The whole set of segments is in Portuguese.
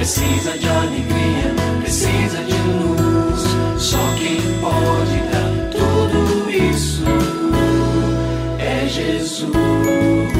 precisa de alegria, precisa de luz. Só quem pode dar tudo isso é Jesus.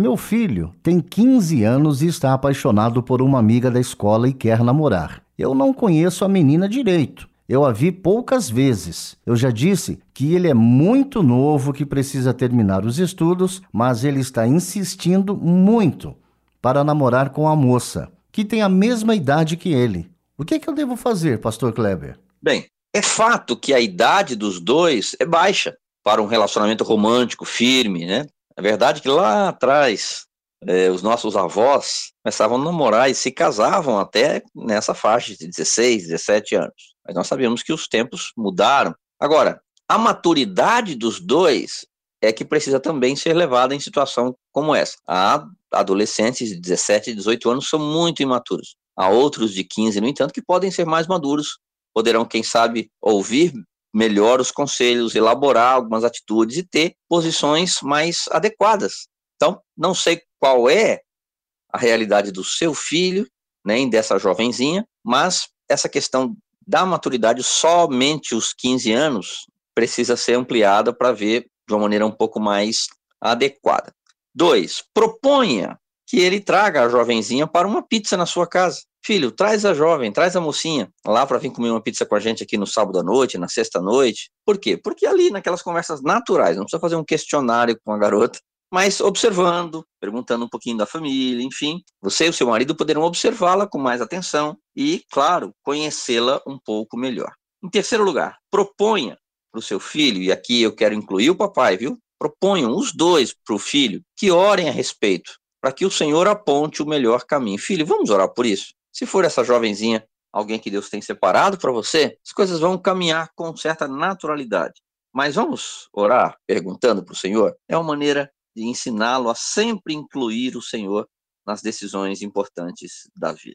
Meu filho tem 15 anos e está apaixonado por uma amiga da escola e quer namorar. Eu não conheço a menina direito. Eu a vi poucas vezes. Eu já disse que ele é muito novo, que precisa terminar os estudos, mas ele está insistindo muito para namorar com a moça, que tem a mesma idade que ele. O que, é que eu devo fazer, pastor Kleber? Bem, é fato que a idade dos dois é baixa para um relacionamento romântico, firme, né? É verdade que lá atrás é, os nossos avós começavam a namorar e se casavam até nessa faixa de 16, 17 anos. Mas nós sabemos que os tempos mudaram. Agora, a maturidade dos dois é que precisa também ser levada em situação como essa. Há adolescentes de 17 e 18 anos são muito imaturos. Há outros de 15, no entanto, que podem ser mais maduros, poderão, quem sabe, ouvir melhor os conselhos, elaborar algumas atitudes e ter posições mais adequadas. Então, não sei qual é a realidade do seu filho, nem dessa jovenzinha, mas essa questão da maturidade, somente os 15 anos, precisa ser ampliada para ver de uma maneira um pouco mais adequada. Dois, proponha que ele traga a jovenzinha para uma pizza na sua casa. Filho, traz a jovem, traz a mocinha lá para vir comer uma pizza com a gente aqui no sábado à noite, na sexta noite. Por quê? Porque ali, naquelas conversas naturais, não precisa fazer um questionário com a garota, mas observando, perguntando um pouquinho da família, enfim, você e o seu marido poderão observá-la com mais atenção e, claro, conhecê-la um pouco melhor. Em terceiro lugar, proponha para o seu filho, e aqui eu quero incluir o papai, viu? Proponham os dois para o filho que orem a respeito, para que o Senhor aponte o melhor caminho. Filho, vamos orar por isso? Se for essa jovenzinha alguém que Deus tem separado para você, as coisas vão caminhar com certa naturalidade. Mas vamos orar perguntando para o Senhor? É uma maneira de ensiná-lo a sempre incluir o Senhor nas decisões importantes da vida.